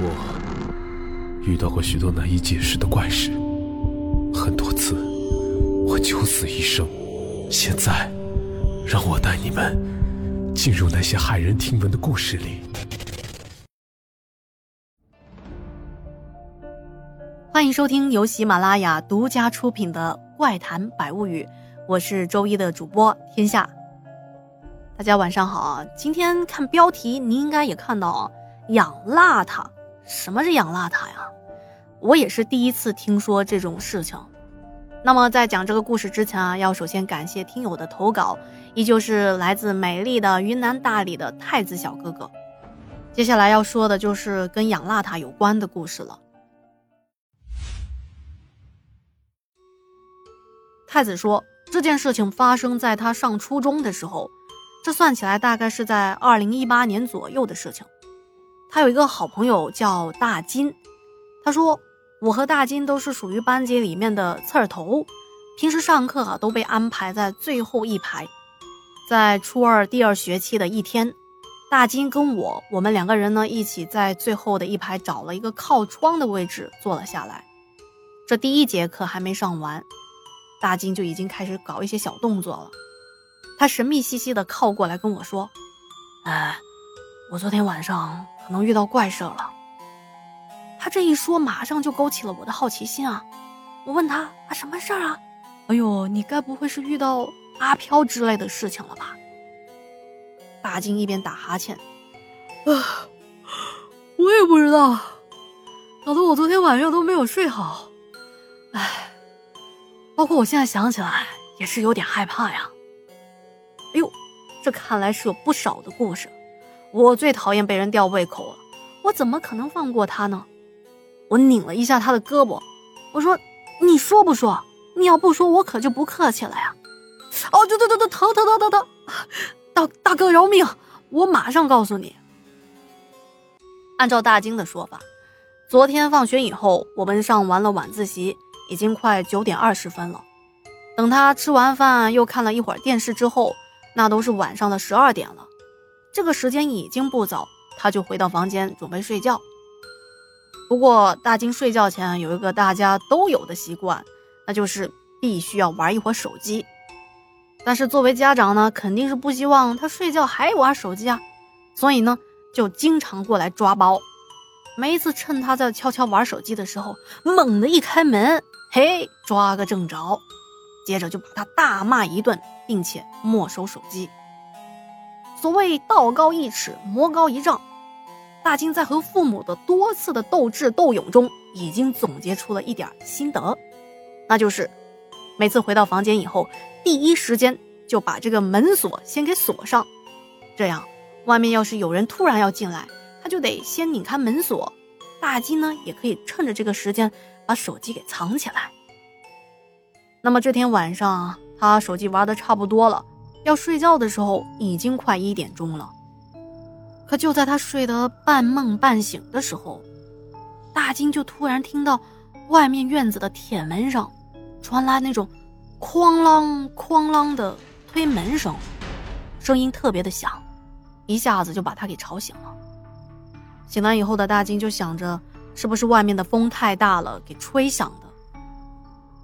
我遇到过许多难以解释的怪事，很多次我九死一生。现在，让我带你们进入那些骇人听闻的故事里。欢迎收听由喜马拉雅独家出品的《怪谈百物语》，我是周一的主播天下。大家晚上好！今天看标题，您应该也看到啊，养邋遢。什么是养邋遢呀？我也是第一次听说这种事情。那么在讲这个故事之前啊，要首先感谢听友的投稿，依旧是来自美丽的云南大理的太子小哥哥。接下来要说的就是跟养邋遢有关的故事了。太子说，这件事情发生在他上初中的时候，这算起来大概是在二零一八年左右的事情。他有一个好朋友叫大金，他说。我和大金都是属于班级里面的刺儿头，平时上课啊都被安排在最后一排。在初二第二学期的一天，大金跟我，我们两个人呢一起在最后的一排找了一个靠窗的位置坐了下来。这第一节课还没上完，大金就已经开始搞一些小动作了。他神秘兮兮的靠过来跟我说：“哎，我昨天晚上可能遇到怪事了。”他这一说，马上就勾起了我的好奇心啊！我问他啊，什么事儿啊？哎呦，你该不会是遇到阿飘之类的事情了吧？大金一边打哈欠，啊，我也不知道，搞得我昨天晚上都没有睡好。哎，包括我现在想起来也是有点害怕呀。哎呦，这看来是有不少的故事。我最讨厌被人吊胃口了，我怎么可能放过他呢？我拧了一下他的胳膊，我说：“你说不说？你要不说，我可就不客气了呀！”哦，对对对对，疼疼疼疼疼！大大哥饶命！我马上告诉你。按照大金的说法，昨天放学以后，我们上完了晚自习，已经快九点二十分了。等他吃完饭，又看了一会儿电视之后，那都是晚上的十二点了。这个时间已经不早，他就回到房间准备睡觉。不过，大金睡觉前有一个大家都有的习惯，那就是必须要玩一会儿手机。但是作为家长呢，肯定是不希望他睡觉还玩手机啊，所以呢，就经常过来抓包。每一次趁他在悄悄玩手机的时候，猛地一开门，嘿，抓个正着，接着就把他大骂一顿，并且没收手机。所谓道高一尺，魔高一丈。大金在和父母的多次的斗智斗勇中，已经总结出了一点心得，那就是每次回到房间以后，第一时间就把这个门锁先给锁上，这样外面要是有人突然要进来，他就得先拧开门锁。大金呢，也可以趁着这个时间把手机给藏起来。那么这天晚上，他手机玩的差不多了，要睡觉的时候，已经快一点钟了。可就在他睡得半梦半醒的时候，大金就突然听到外面院子的铁门上传来那种哐啷哐啷的推门声，声音特别的响，一下子就把他给吵醒了。醒来以后的大金就想着是不是外面的风太大了给吹响的，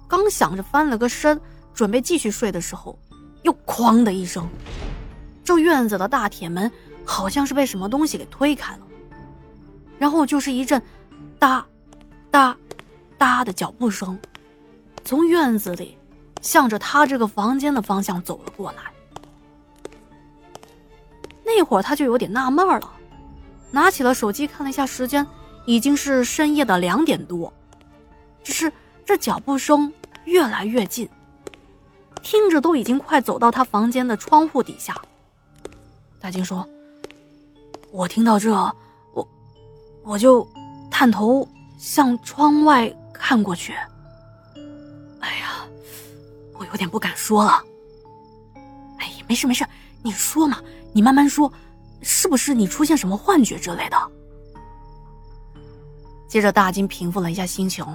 刚想着翻了个身准备继续睡的时候，又哐的一声，这院子的大铁门。好像是被什么东西给推开了，然后就是一阵“哒、哒、哒”的脚步声，从院子里向着他这个房间的方向走了过来。那会儿他就有点纳闷了，拿起了手机看了一下时间，已经是深夜的两点多。只是这脚步声越来越近，听着都已经快走到他房间的窗户底下。大金说。我听到这，我我就探头向窗外看过去。哎呀，我有点不敢说了。哎呀，没事没事，你说嘛，你慢慢说，是不是你出现什么幻觉之类的？接着，大金平复了一下心情。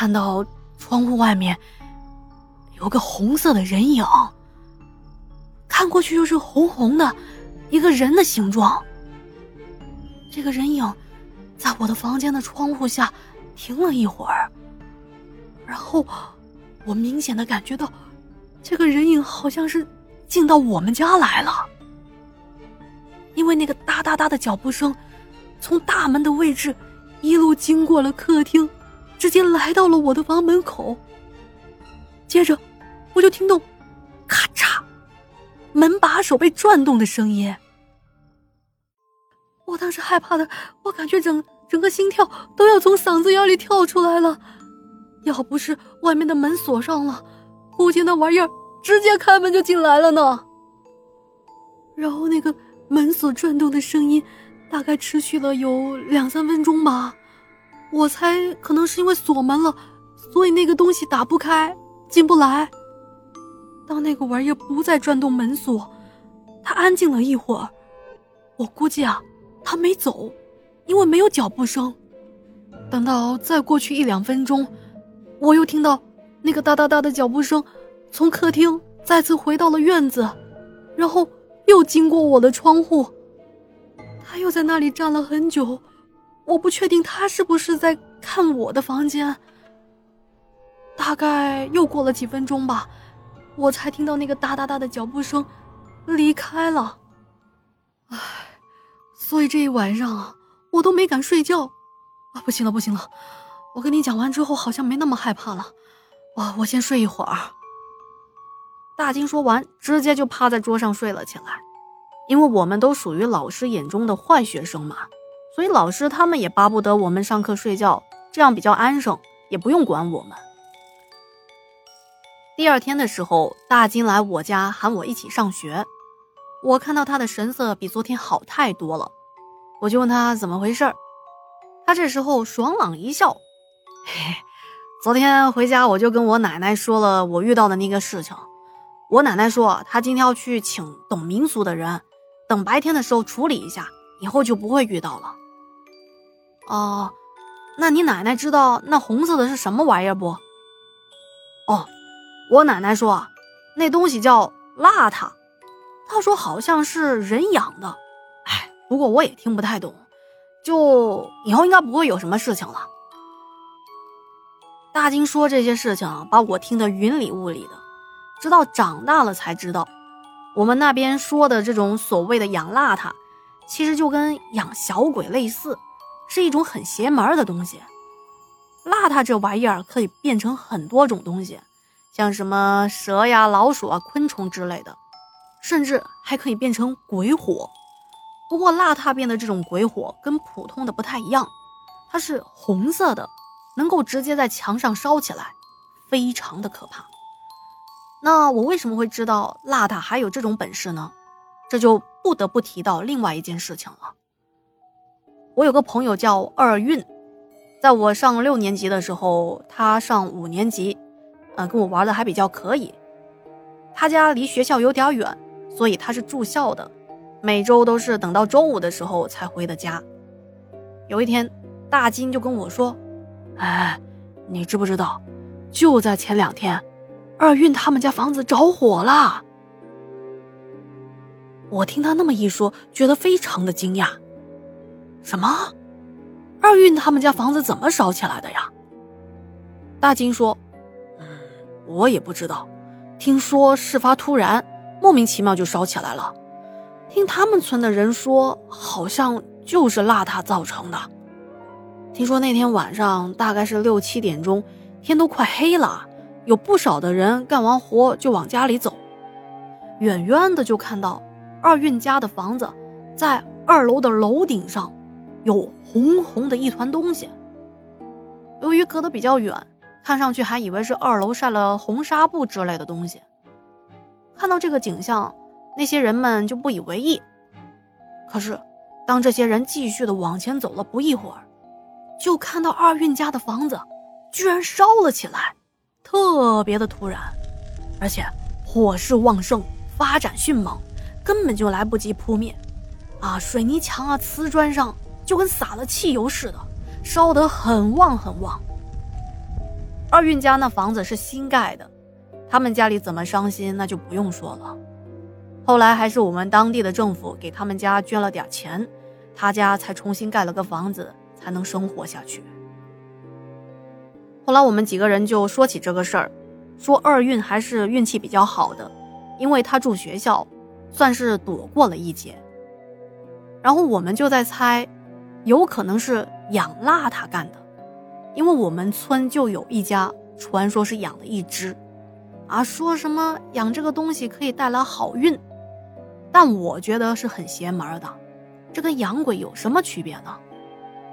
看到窗户外面有个红色的人影。看过去就是红红的，一个人的形状。这个人影在我的房间的窗户下停了一会儿，然后我明显的感觉到，这个人影好像是进到我们家来了，因为那个哒哒哒的脚步声从大门的位置一路经过了客厅，直接来到了我的房门口。接着我就听到咔嚓门把手被转动的声音。我当时害怕的，我感觉整整个心跳都要从嗓子眼里跳出来了。要不是外面的门锁上了，估计那玩意儿直接开门就进来了呢。然后那个门锁转动的声音，大概持续了有两三分钟吧。我猜可能是因为锁门了，所以那个东西打不开，进不来。当那个玩意儿不再转动门锁，它安静了一会儿，我估计啊。他没走，因为没有脚步声。等到再过去一两分钟，我又听到那个哒哒哒的脚步声从客厅再次回到了院子，然后又经过我的窗户。他又在那里站了很久，我不确定他是不是在看我的房间。大概又过了几分钟吧，我才听到那个哒哒哒的脚步声离开了。唉。所以这一晚上，我都没敢睡觉，啊，不行了，不行了！我跟你讲完之后，好像没那么害怕了，哇，我先睡一会儿。大金说完，直接就趴在桌上睡了起来。因为我们都属于老师眼中的坏学生嘛，所以老师他们也巴不得我们上课睡觉，这样比较安生，也不用管我们。第二天的时候，大金来我家喊我一起上学，我看到他的神色比昨天好太多了。我就问他怎么回事儿，他这时候爽朗一笑，嘿，昨天回家我就跟我奶奶说了我遇到的那个事情，我奶奶说她今天要去请懂民俗的人，等白天的时候处理一下，以后就不会遇到了。哦，那你奶奶知道那红色的是什么玩意儿不？哦，我奶奶说那东西叫邋遢，她说好像是人养的。哎不过我也听不太懂，就以后应该不会有什么事情了。大金说这些事情，把我听得云里雾里的。直到长大了才知道，我们那边说的这种所谓的养邋遢，其实就跟养小鬼类似，是一种很邪门的东西。邋遢这玩意儿可以变成很多种东西，像什么蛇呀、老鼠啊、昆虫之类的，甚至还可以变成鬼火。不过邋遢变的这种鬼火跟普通的不太一样，它是红色的，能够直接在墙上烧起来，非常的可怕。那我为什么会知道邋遢还有这种本事呢？这就不得不提到另外一件事情了。我有个朋友叫二运，在我上六年级的时候，他上五年级，呃，跟我玩的还比较可以。他家离学校有点远，所以他是住校的。每周都是等到周五的时候才回的家。有一天，大金就跟我说：“哎，你知不知道，就在前两天，二运他们家房子着火了。”我听他那么一说，觉得非常的惊讶。什么？二运他们家房子怎么烧起来的呀？大金说：“嗯，我也不知道，听说事发突然，莫名其妙就烧起来了。”听他们村的人说，好像就是邋遢造成的。听说那天晚上大概是六七点钟，天都快黑了，有不少的人干完活就往家里走，远远的就看到二运家的房子在二楼的楼顶上，有红红的一团东西。由于隔得比较远，看上去还以为是二楼晒了红纱布之类的东西。看到这个景象。那些人们就不以为意，可是，当这些人继续的往前走了不一会儿，就看到二运家的房子居然烧了起来，特别的突然，而且火势旺盛，发展迅猛，根本就来不及扑灭，啊，水泥墙啊，瓷砖上就跟撒了汽油似的，烧得很旺很旺。二运家那房子是新盖的，他们家里怎么伤心那就不用说了。后来还是我们当地的政府给他们家捐了点钱，他家才重新盖了个房子，才能生活下去。后来我们几个人就说起这个事儿，说二运还是运气比较好的，因为他住学校，算是躲过了一劫。然后我们就在猜，有可能是养邋遢干的，因为我们村就有一家传说是养了一只，啊，说什么养这个东西可以带来好运，但我觉得是很邪门的，这跟养鬼有什么区别呢？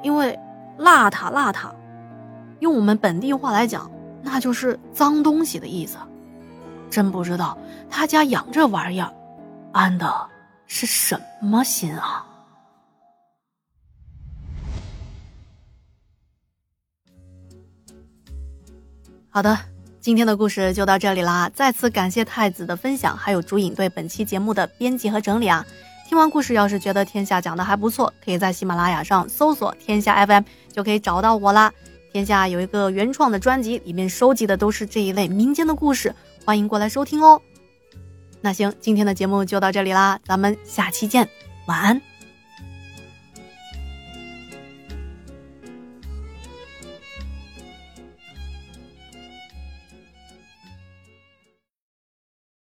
因为邋遢邋遢，用我们本地话来讲，那就是脏东西的意思。真不知道他家养这玩意儿，安的是什么心啊？好的，今天的故事就到这里啦！再次感谢太子的分享，还有朱影对本期节目的编辑和整理啊。听完故事，要是觉得天下讲的还不错，可以在喜马拉雅上搜索“天下 FM” 就可以找到我啦。天下有一个原创的专辑，里面收集的都是这一类民间的故事，欢迎过来收听哦。那行，今天的节目就到这里啦，咱们下期见，晚安。